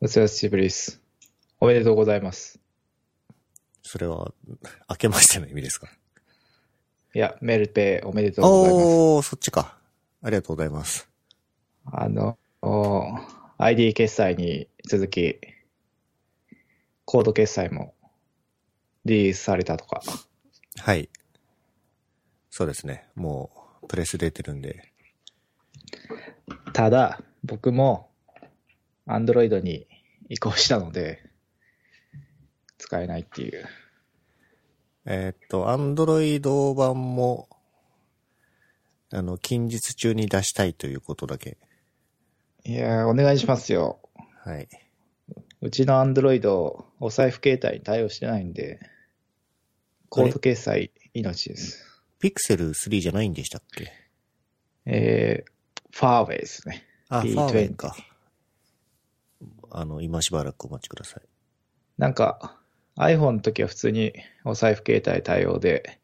お久しぶりです。おめでとうございます。それは、明けましての意味ですか？いや、メルペイおめでとうございます。おー、そっちか。ありがとうございます。あの、お ID 決済に続き、コード決済もリリースされたとか。はい。そうですね。もう、プレス出てるんで。ただ、僕も Android に移行したので、使えないっていう。えーっと、アンドロイド版も、あの、近日中に出したいということだけ。いやー、お願いしますよ。はい。うちの Android、お財布携帯に対応してないんで、コード決済命です。ピクセル3じゃないんでしたっけ？えー、ファーウェイですね。あ、フ P20 ァーウェイか。あの、今しばらくお待ちください。なんか、iPhone の時は普通にお財布携帯対応で、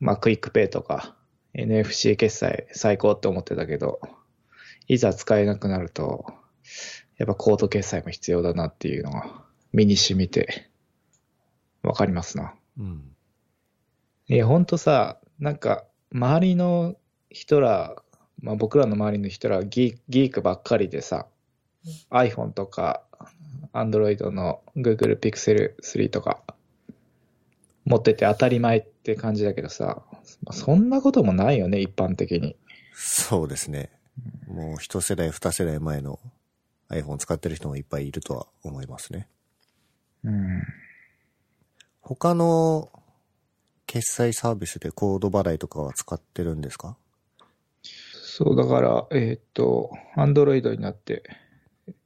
まあ、 QUICPay とか NFC 決済最高って思ってたけど、いざ使えなくなると、やっぱコード決済も必要だなっていうのが身に染みて、わかりますな。うん。いや、ほんとさ、なんか、周りの人ら、まあ僕らの周りの人らギーギークばっかりでさ、iPhone とか、Android の Google Pixel 3とか、持ってて当たり前って感じだけどさ、そんなこともないよね、一般的に。そうですね。もう一世代、二世代前の iPhone 使ってる人もいっぱいいるとは思いますね。うん。他の決済サービスでコード払いとかは使ってるんですか？そう、だから、えーっと、Android になって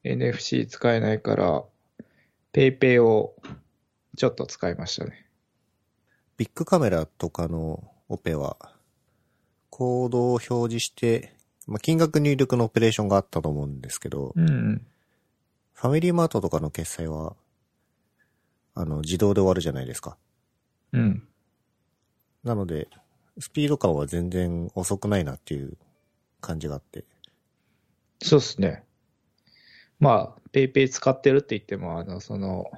NFC 使えないから、PayPay をちょっと使いましたね。ビッグカメラとかのオペは、コードを表示して、まあ、金額入力のオペレーションがあったと思うんですけど、うん。ファミリーマートとかの決済は、あの、自動で終わるじゃないですか。うん。なので、スピード感は全然遅くないなっていう感じがあって。そうっすね。まあ、 PayPay 使ってるって言っても、あの、その、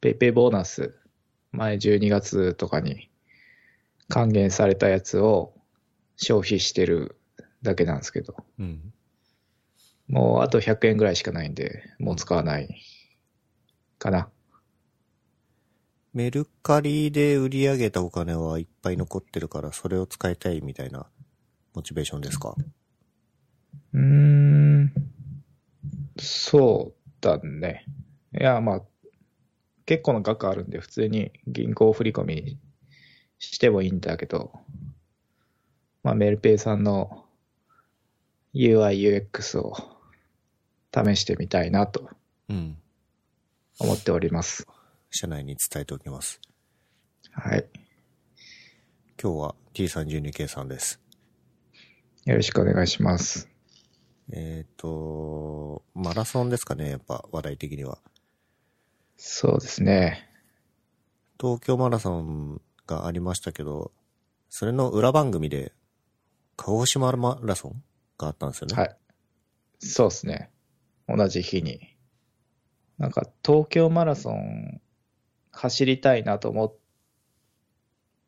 PayPay ボーナス、前12月とかに還元されたやつを消費してるだけなんですけど、うん。もうあと100円ぐらいしかないんで、もう使わないかな。メルカリで売り上げたお金はいっぱい残ってるから、それを使いたいみたいなモチベーションですか？うーん、そうだね。いや、まあ、結構な額あるんで、普通に銀行振り込みしてもいいんだけど、まあ、メルペイさんの UI、UX を試してみたいなとうん。思っております。社内に伝えておきます。はい。今日は T32K さんです。よろしくお願いします。えっ、と、マラソンですかね、やっぱ話題的には。そうですね。東京マラソンがありましたけど、それの裏番組で、鹿児島マラソンがあったんですよね。はい。そうですね。同じ日に。なんか、東京マラソン走りたいなと思っ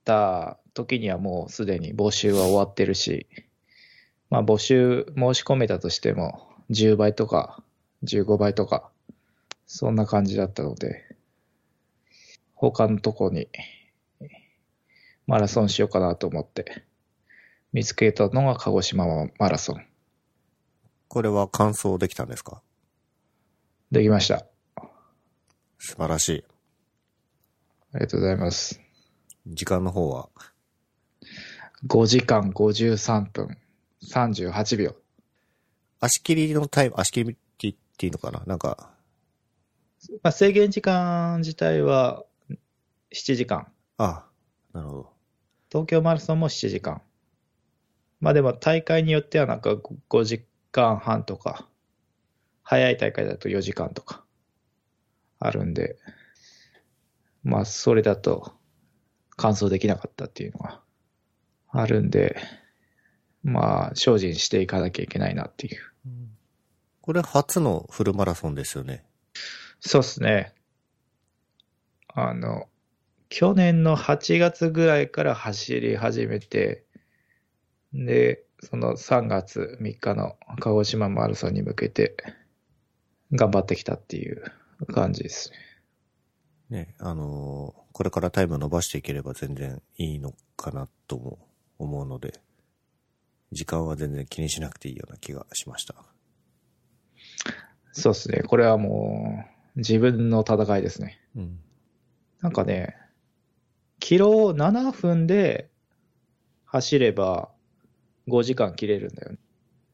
た時にはもうすでに募集は終わってるし、まあ募集申し込めたとしても10倍とか15倍とか、そんな感じだったので、他のとこにマラソンしようかなと思って見つけたのが鹿児島マラソン。これは完走できたんですか？できました。素晴らしい。ありがとうございます。時間の方は、5時間53分38秒。足切りのタイム、足切りって言っていいのかな？なんか、まあ、制限時間自体は7時間。あなるほど。東京マラソンも7時間。まあでも大会によってはなんか5時間半とか、早い大会だと4時間とかあるんで、まあそれだと完走できなかったっていうのがあるんで、まあ精進していかなきゃいけないなっていう。これ初のフルマラソンですよね。そうっすね。あの、去年の8月ぐらいから走り始めて、で、その3月3日の鹿児島マラソンに向けて頑張ってきたっていう感じですね。ね、あのーこれからタイム伸ばしていければ全然いいのかなとも思うので、時間は全然気にしなくていいような気がしました。そうっすね。これはもう自分の戦いですね。うん。なんかね、キロ7分で走れば5時間切れるんだよね。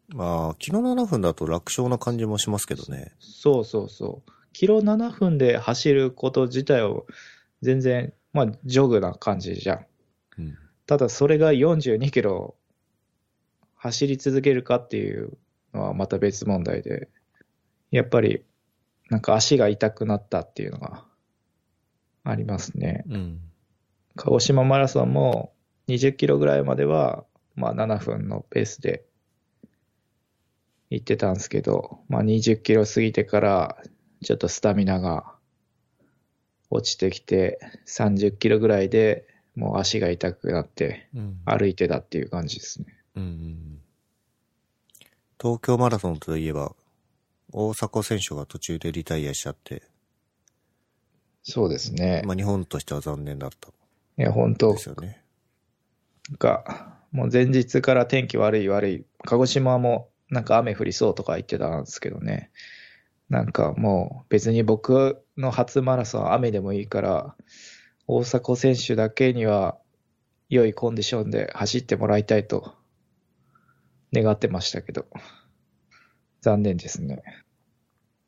まあ、キロ7分だと楽勝な感じもしますけどね。そうそうそう。キロ7分で走ること自体を全然、まあ、ジョグな感じじゃん。うん。ただそれが42キロ走り続けるかっていうのはまた別問題で、やっぱりなんか足が痛くなったっていうのがありますね。うん。鹿児島マラソンも20キロぐらいまでは、まあ7分のペースで行ってたんですけど、まあ20キロ過ぎてからちょっとスタミナが落ちてきて30キロぐらいでもう足が痛くなってうん。歩いてたっていう感じですね。うんうん。東京マラソンといえば、大迫選手が途中でリタイアしちゃって、そうですね。まあ日本としては残念だったいや、本当ですよね。が、もう前日から天気悪い悪い。鹿児島もなんか雨降りそうとか言ってたんですけどね。なんかもう別に僕の初マラソンは雨でもいいから、大迫選手だけには良いコンディションで走ってもらいたいと願ってましたけど、残念ですね。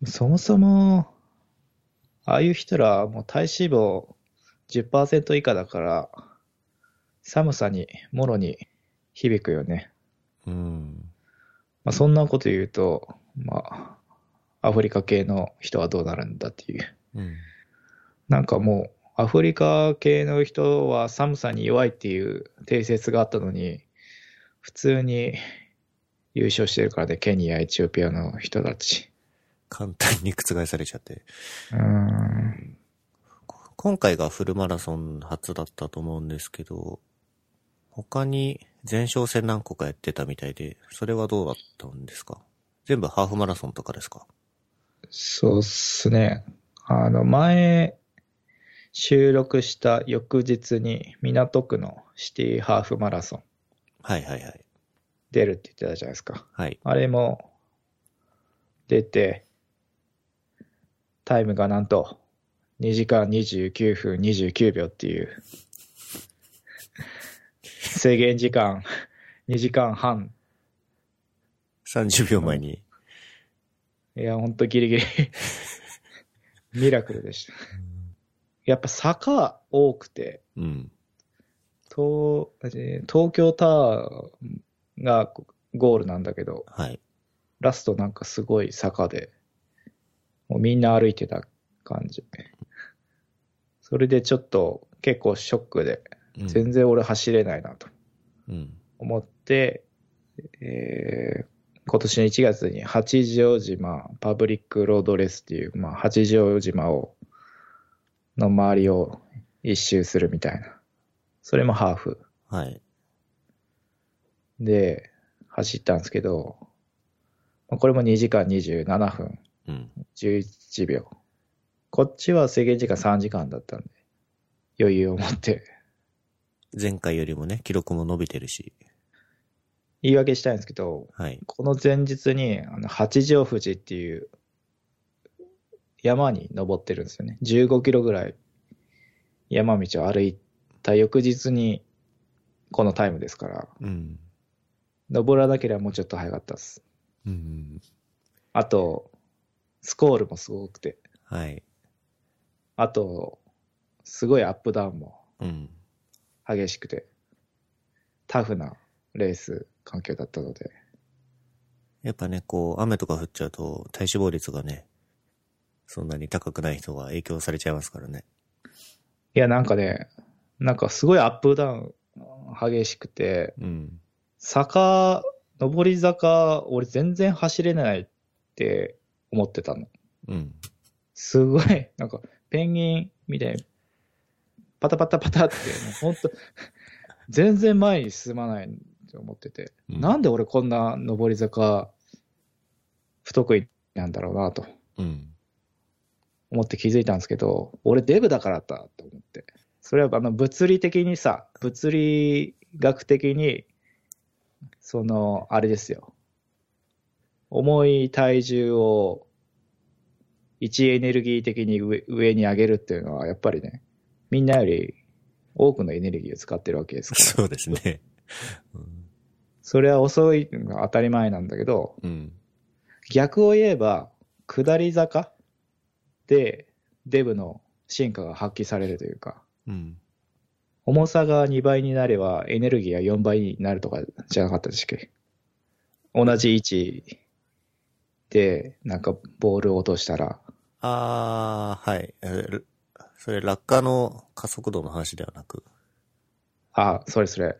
そもそも、ああいう人らもう体脂肪10%以下だから、寒さに、もろに響くよね。うん。まあ、そんなこと言うと、まあ、アフリカ系の人はどうなるんだっていう。うん。なんかもう、アフリカ系の人は寒さに弱いっていう定説があったのに、普通に優勝してるからね、ケニア、エチオピアの人たち。簡単に覆されちゃって。うーん。今回がフルマラソン初だったと思うんですけど、他に前哨戦何個かやってたみたいで、それはどうだったんですか？全部ハーフマラソンとかですか？そうっすね。あの、前、収録した翌日に港区のシティハーフマラソンはいはいはい。出るって言ってたじゃないですか。はい。あれも出て、タイムがなんと2時間29分29秒っていう、制限時間2時間半。30秒前に。いや、ほんとギリギリ。ミラクルでした。やっぱ坂多くて、うん。東えー東京タワーがゴールなんだけど、はい。ラストなんかすごい坂で、もうみんな歩いてた感じ。それでちょっと結構ショックで、うん全然俺走れないなとうん。思って、えー今年の1月に八丈島パブリックロードレースっていう、まあ、八丈島を、の周りを一周するみたいな。それもハーフ。はい。で、走ったんですけど、まあこれも2時間27分うん。11秒。こっちは制限時間3時間だったんで、余裕を持って前回よりもね、記録も伸びてるし。言い訳したいんですけど、はい。この前日にあの八丈富士っていう山に登ってるんですよね。15キロぐらい山道を歩いた翌日にこのタイムですから、うん。登らなければもうちょっと早かったです。うん。あと、スコールもすごくて、はい。あと、すごいアップダウンもうん。激しくて、タフなレース環境だったので、やっぱね、こう、雨とか降っちゃうと、体脂肪率がね、そんなに高くない人が影響されちゃいますからね。いや、なんかね、なんかすごいアップダウン激しくて、うん。坂、上り坂、俺全然走れないって思ってたの。うん。すごい、なんか、ペンギンみたいに、パタパタパタって、もうほんと、全然前に進まないと思ってて、うんなんで俺こんな上り坂不得意なんだろうなとうん。思って気づいたんですけど、俺デブだからだと思って。それはあの物理的にさ、物理学的に、その、あれですよ。重い体重を位置エネルギー的に上上に上げるっていうのは、やっぱりね、みんなより多くのエネルギーを使ってるわけですから。そうですね。うん。それは遅いのが当たり前なんだけど、うん。逆を言えば、下り坂でデブの進化が発揮されるというか、うん。重さが2倍になればエネルギーが4倍になるとかじゃなかったでしたっけ？同じ位置でなんかボールを落としたら、あー、はい。えーそれ、落下の加速度の話ではなく？あ、それそれ。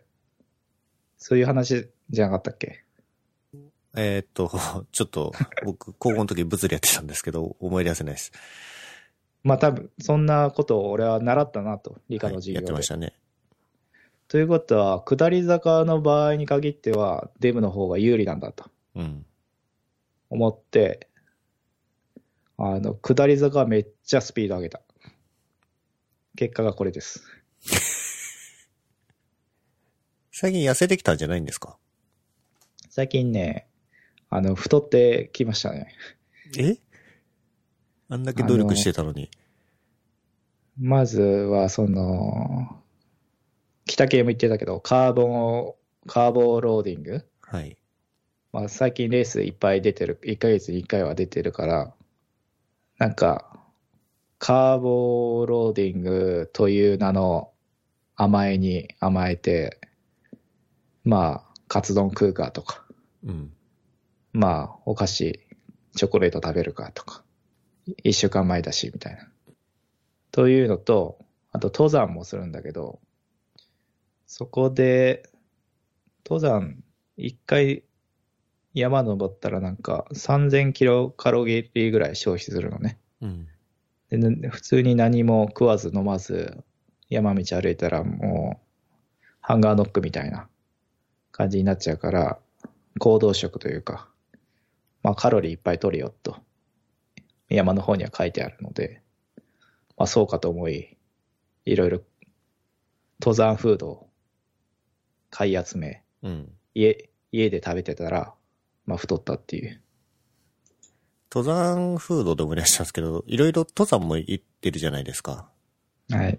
そういう話じゃなかったっけ？えーっと、ちょっと、僕、高校の時物理やってたんですけど、思い出せないです。まあ多分、そんなことを俺は習ったなと、理科の授はい、や業で。ってましたね。ということは、下り坂の場合に限っては、デブの方が有利なんだと。うん。思って、あの、下り坂はめっちゃスピード上げた。結果がこれです。最近痩せてきたんじゃないんですか？最近ね、あの、太ってきましたね。え？あんだけ努力してたのに。まずは、その、北系も言ってたけど、カーボンを、カーボローディング？はい。まあ、最近レースいっぱい出てる、1ヶ月に1回は出てるから、なんか、カーボローディングという名の甘えに甘えて、まあ、カツ丼食うかとか、うん。まあ、お菓子、チョコレート食べるかとか、一週間前だし、みたいな。というのと、あと登山もするんだけど、そこで、登山、一回山登ったらなんか3000キロカロリーぐらい消費するのね。うん。でね普通に何も食わず飲まず山道歩いたらもうハンガーノックみたいな感じになっちゃうから行動食というか、まあカロリーいっぱい取るよと山の方には書いてあるので、まあそうかと思い、いろいろ登山フードを買い集め、うん。家、家で食べてたら、まあ太ったっていう。登山フードで思い出したんですけど、いろいろ登山も行ってるじゃないですか。はい。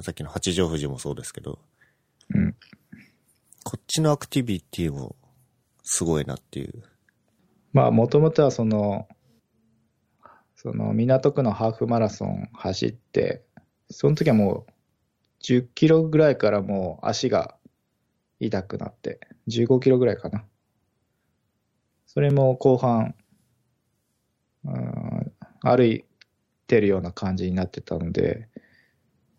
さっきの八丈富士もそうですけど、うん。こっちのアクティビティもすごいなっていう。まあ、もともとはその、その港区のハーフマラソン走って、その時はもう10キロぐらいからもう足が痛くなって、15キロぐらいかな。それも後半、うん歩いてるような感じになってたので、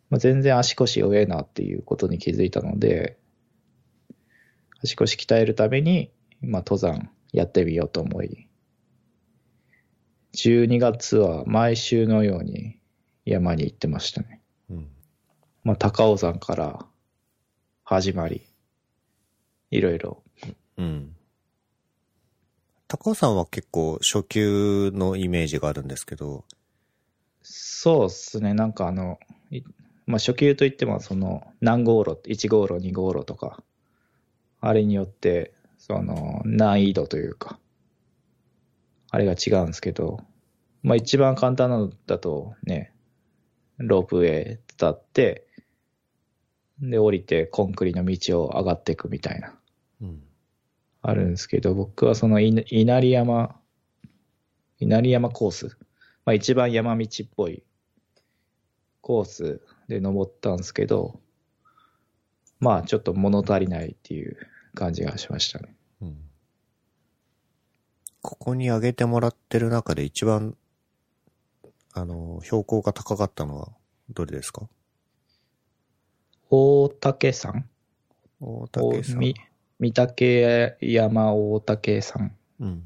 まあ、全然足腰弱えなっていうことに気づいたので、足腰鍛えるために、まあ、登山やってみようと思い、12月は毎週のように山に行ってましたね。うん。まあ、高尾山から始まり、いろいろ。うん。高尾さんは結構初級のイメージがあるんですけど、そうっすね、なんかあの、いまあ、初級といっても、その、何号路、1号路、2号路とか、あれによって、その、難易度というか、あれが違うんですけど、まあ、一番簡単なのだとね、ロープウェイ立って、で、降りてコンクリの道を上がっていくみたいな、うん。あるんですけど、僕はその稲荷山、稲荷山コース、まあ一番山道っぽいコースで登ったんですけど、まあちょっと物足りないっていう感じがしましたね。うん。ここに上げてもらってる中で一番、あの、標高が高かったのはどれですか？大竹山？大竹さん。み御嶽山大竹山うん。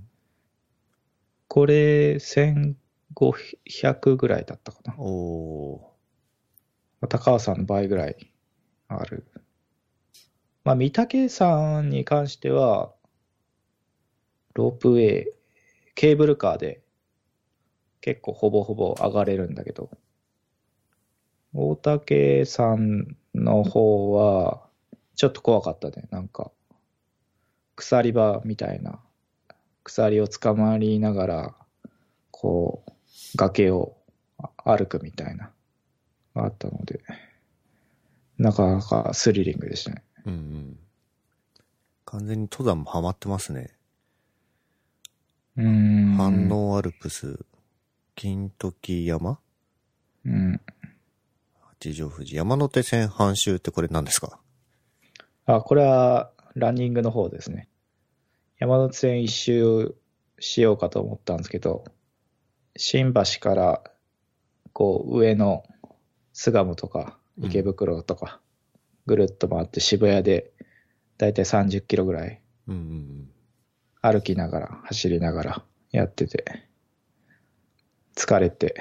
これ1500ぐらいだったかな。おー。高尾山の倍ぐらいある。まあ、御嶽山に関しては、ロープウェイ、ケーブルカーで結構ほぼほぼ上がれるんだけど、大岳山の方は、ちょっと怖かったね。なんか、鎖場みたいな、鎖を捕まりながら、こう、崖を歩くみたいな、があったので、なかなかスリリングでしたね。うんうん。完全に登山もハマってますね。うーん。反応アルプス、金時山？うん。八丈富士。山手線半周ってこれ何ですか？あ、これはランニングの方ですね。山手線一周しようかと思ったんですけど、新橋からこう上の巣鴨とか池袋とかぐるっと回って渋谷でだいたい30キロぐらいうんうん歩きながら走りながらやってて疲れて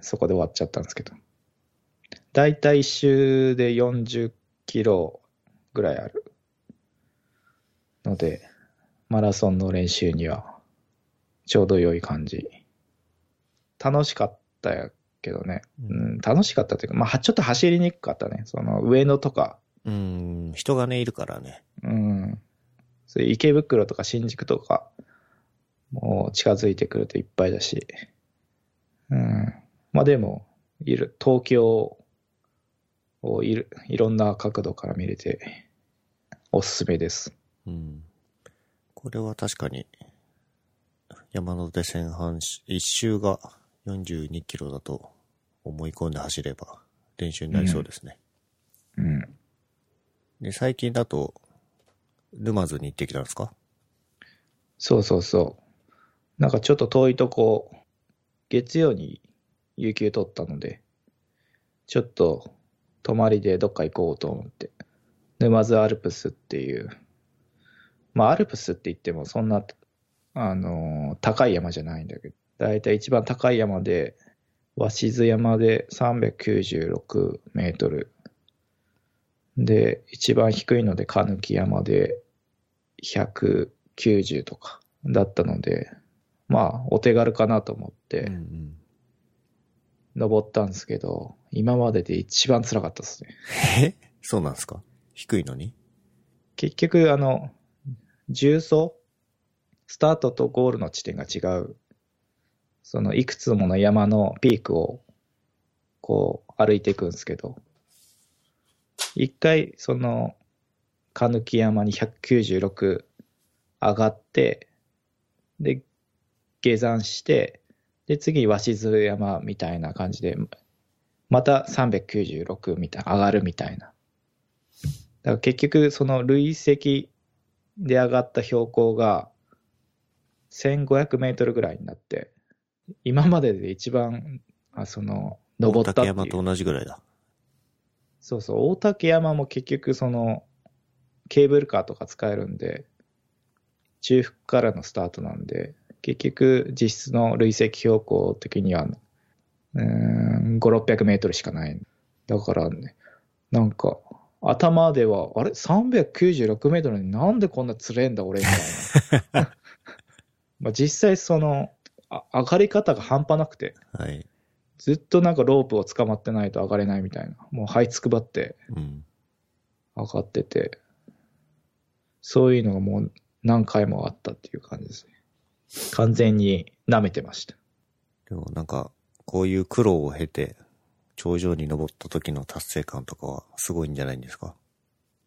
そこで終わっちゃったんですけどだいたい一周で40キロぐらいあるのでマラソンの練習にはちょうど良い感じ楽しかったやけどね、ううんん、楽しかったというか、まあ、ちょっと走りにくかったねその上野とかうん。うん、人がね、いるからね。うん。そういう池袋とか新宿とか、もう近づいてくるといっぱいだし。うん。まあでも、いる、東京をいる、いろんな角度から見れて、おすすめです。うん。これは確かに、山手線半周、一周が42キロだと思い込んで走れば練習になりそうですね。うん。で、最近だと、沼津に行ってきたんですか？そうそうそう。なんかちょっと遠いとこ、月曜に有給取ったので、ちょっと泊まりでどっか行こうと思って、沼津アルプスっていう、まあアルプスって言ってもそんな、あのー高い山じゃないんだけど、だいたい一番高い山で、鷲津山で396メートル。で、一番低いので、鹿貫山で190とかだったので、まあ、お手軽かなと思って。登ったんですけど、今までで一番辛かったですね。え？そうなんですか？低いのに？結局、あの、重走スタートとゴールの地点が違う、そのいくつもの山のピークを、こう、歩いていくんですけど、一回、その、鹿貫山に196上がって、で、下山して、で、次、鷲津山みたいな感じで、また396みたいな、上がるみたいな。だから結局、その累積で上がった標高が1500メートルぐらいになって、今までで一番、あその、登ったっていう。大竹山と同じぐらいだ。そうそう、大竹山も結局その、ケーブルカーとか使えるんで、中腹からのスタートなんで、結局実質の累積標高的には、うーん、5、600メートルしかない。だからね、なんか、頭では、あれ ?396 メートルになんでこんな釣れんだ俺みたいな。まあ実際その、あ上がり方が半端なくて、はい。ずっとなんかロープを捕まってないと上がれないみたいな。もう這いつくばってうん。上がってて、そういうのがもう何回もあったっていう感じですね。完全に舐めてました。でもなんか、こういう苦労を経て、頂上に登った時の達成感とかはすごいんじゃないんですか？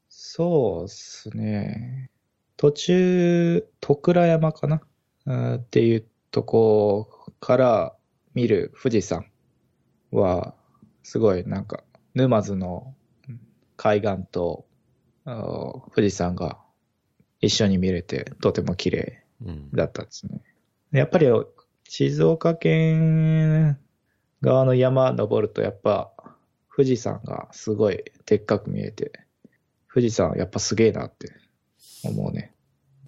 そうっすね。途中、徳倉山かな？うんっていうとこから見る富士山は、すごいなんか、沼津の海岸とあ富士山が一緒に見れて、とても綺麗うん。だったんですね。やっぱり静岡県側の山登るとやっぱ富士山がすごいでっかく見えて、富士山やっぱすげえなって思うね。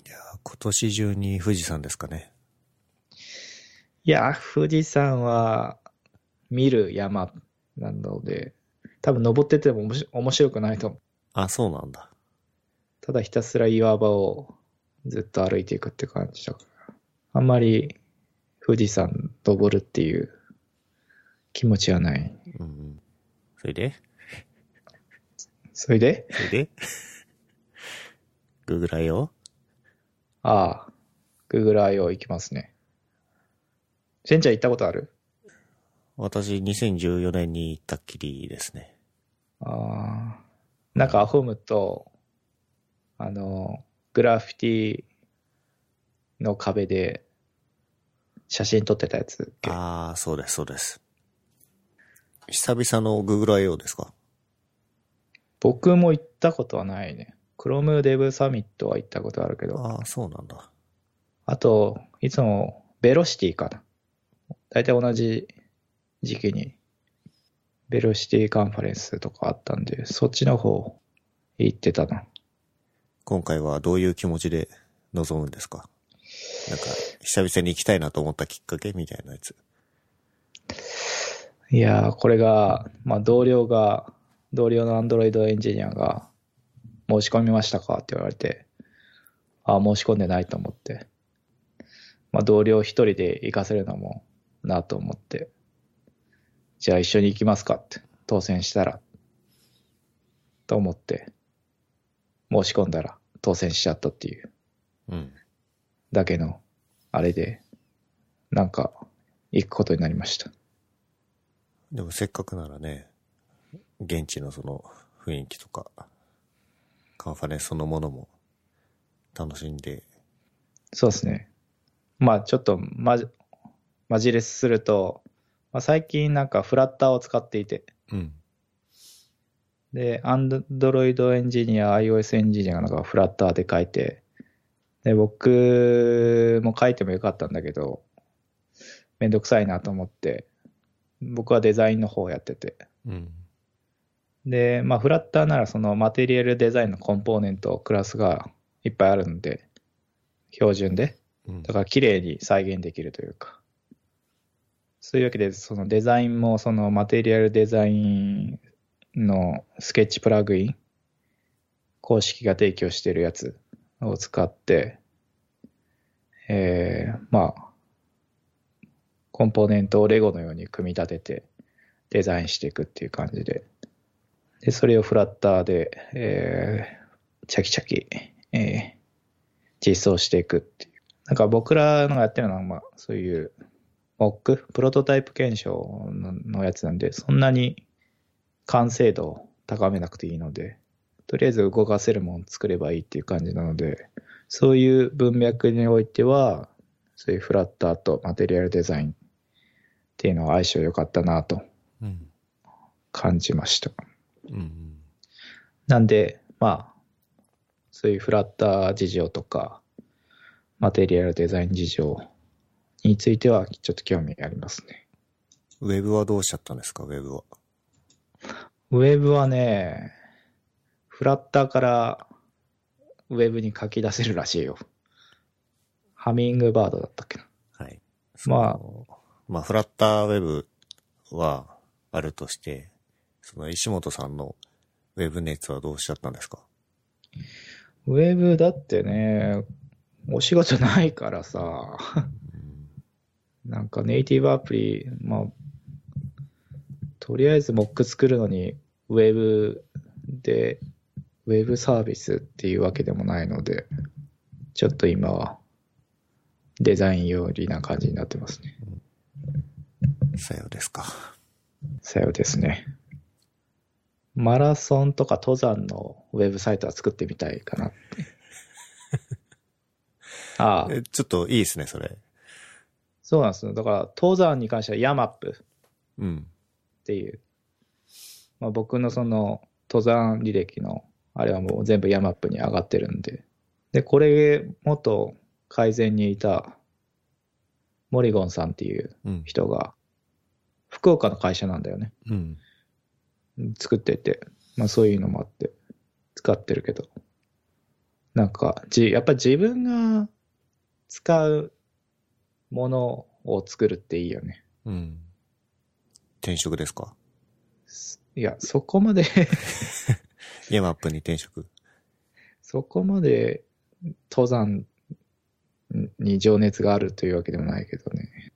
いやー今年中に富士山ですかね。いや、富士山は見る山なので、多分登ってても面白面白くないと思う。あ、そうなんだ。ただひたすら岩場をずっと歩いていくって感じだから。あんまり富士山登るっていう気持ちはない。うんうん。それで？それで？それで？グーグラよああ、Google I.O. 行きますね。しんちゃん行ったことある？私、2014年に行ったっきりですね。ああ。なんかアホームと、あの、グラフィティの壁で写真撮ってたやつああ、そうです、そうです。久々の Google I.O. ですか？僕も行ったことはないね。Chrome Dev サミットは行ったことあるけど、ああ、そうなんだ。あと、いつもベロシティかな。大体同じ時期にベロシティカンファレンスとかあったんで、そっちの方行ってたな。今回はどういう気持ちで臨むんですか？なんか、久々に行きたいなと思ったきっかけみたいなやつ。いやー、これが、まあ、同僚が、同僚のアンドロイドエンジニアが、申し込みましたかって言われて、あ申し込んでないと思って。まあ、同僚一人で行かせるのもなと思って、じゃあ一緒に行きますかって、当選したら、と思って、申し込んだら当選しちゃったっていううん。だけの、あれで、なんか、行くことになりました。でもせっかくならね、現地のその雰囲気とか、カンファレンスそのものも楽しんで、そうですね。まあちょっとまじ、マジレスすると、まあ、最近なんかフラッターを使っていて、うん。で、Android エンジニア、iOS エンジニアがフラッターで書いて、で、僕も書いてもよかったんだけど、めんどくさいなと思って、僕はデザインの方をやってて。うん。で、まあフラッターならそのマテリアルデザインのコンポーネント、クラスがいっぱいあるんで、標準で。うんだから綺麗に再現できるというか。そういうわけで、そのデザインもそのマテリアルデザインのスケッチプラグイン、公式が提供しているやつを使って、えー、まあ、コンポーネントをレゴのように組み立ててデザインしていくっていう感じで。で、それをフラッターで、えー、チャキチャキ、えー、実装していくっていう。なんか僕らのやってるのは、まあ、そういう、モック、プロトタイプ検証ののやつなんで、そんなに完成度を高めなくていいので、とりあえず動かせるものを作ればいいっていう感じなので、そういう文脈においては、そういうフラッターとマテリアルデザインっていうのは相性良かったなとうん。感じました。うん。なんで、まあ、そういうフラッター事情とか、マテリアルデザイン事情についてはちょっと興味ありますね。ウェブはどうしちゃったんですか、ウェブは。ウェブはね、フラッターからウェブに書き出せるらしいよ。ハミングバードだったっけな。はい。まあまあ、フラッターウェブはあるとして、その石本さんのウェブ熱はどうしちゃったんですか？ウェブだってね、お仕事ないからさ、なんかネイティブアプリ、まあ、とりあえずモック作るのに、ウェブで、ウェブサービスっていうわけでもないので、ちょっと今はデザイン寄りな感じになってますね。さようですか。さようですね。マラソンとか登山のウェブサイトは作ってみたいかなって。ああ、えちょっといいですね、それ。そうなんですよ。だから、登山に関してはヤマップうん。っていう、まあ、僕のその登山履歴のあれはもう全部ヤマップに上がってるんで。で、これ、元改善にいたモリゴンさんっていううん。人が、福岡の会社なんだよね。うん。作ってて、まあそういうのもあって使ってるけど。なんか、じ、やっぱ自分が使うものを作るっていいよね。うん。転職ですか？いや、そこまでヤマップに転職。そこまで登山に情熱があるというわけでもないけどね。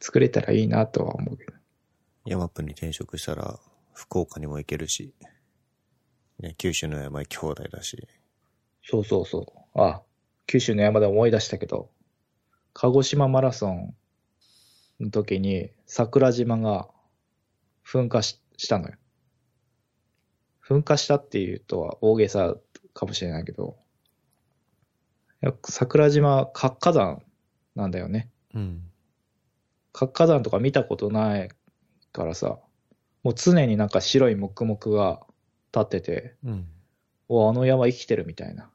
作れたらいいなとは思うけど。ヤマップに転職したら、福岡にも行けるし、ね、九州の山行き放題だし、そうそうそう。あ、九州の山で思い出したけど、鹿児島マラソンの時に桜島が噴火ししたのよ。噴火したっていうとは大げさかもしれないけど、桜島活火山なんだよね。うん。活火山とか見たことないからさ、もう常になんか白い黙々が立ってて、うん。おあの山生きてるみたいな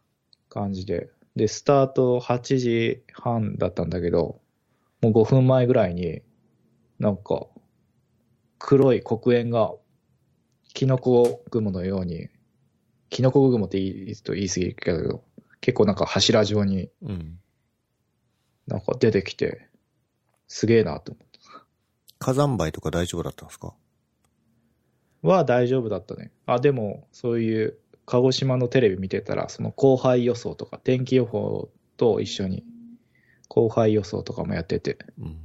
感じで。で、スタート8時半だったんだけど、もう5分前ぐらいに、なんか、黒い黒煙が、キノコ雲のように、キノコ雲って言いと言い過ぎるけど、結構なんか柱状にうん。なんか出てきて、すげえなと思って。火山灰とか大丈夫だったんですか？は大丈夫だったね。あ、でも、そういう、鹿児島のテレビ見てたら、その降灰予想とか、天気予報と一緒に、降灰予想とかもやってて、うん。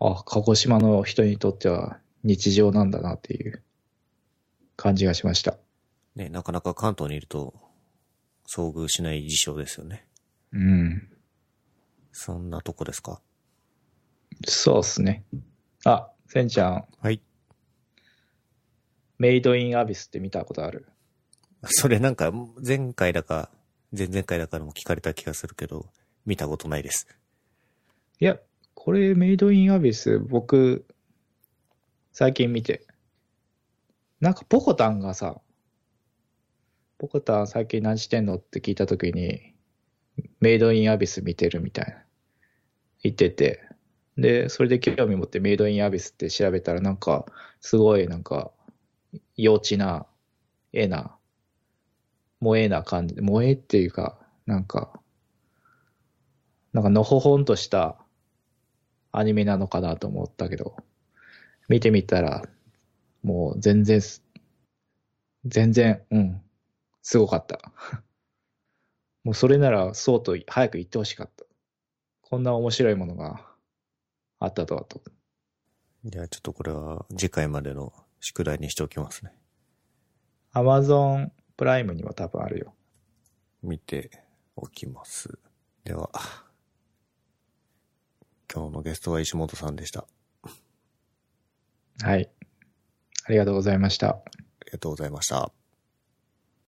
あ、鹿児島の人にとっては日常なんだなっていう感じがしました。ね、なかなか関東にいると、遭遇しない事象ですよね。うん。そんなとこですか？そうっすね。あ、せんちゃん、はい。メイドインアビスって見たことある？それなんか、前回だか、前々回だかでも聞かれた気がするけど、見たことないです。いや、これメイドインアビス、僕、最近見て、なんかポコタンがさ、ポコタン最近何してんの？って聞いたときに、メイドインアビス見てるみたいな、言ってて、で、それで興味持ってメイドインアビスって調べたらなんか、すごいなんか、幼稚な、絵な、萌えな感じ、萌えっていうか、なんか、なんかのほほんとしたアニメなのかなと思ったけど、見てみたら、もう全然す、全然、うん、すごかった。もうそれならそうと早く言ってほしかった。こんな面白いものがあったとはと。じゃあちょっとこれは次回までの宿題にしておきますね。Amazon プライムには多分あるよ。見ておきます。では、今日のゲストは石本さんでした。あはい。ありがとうございました。りがとうございました。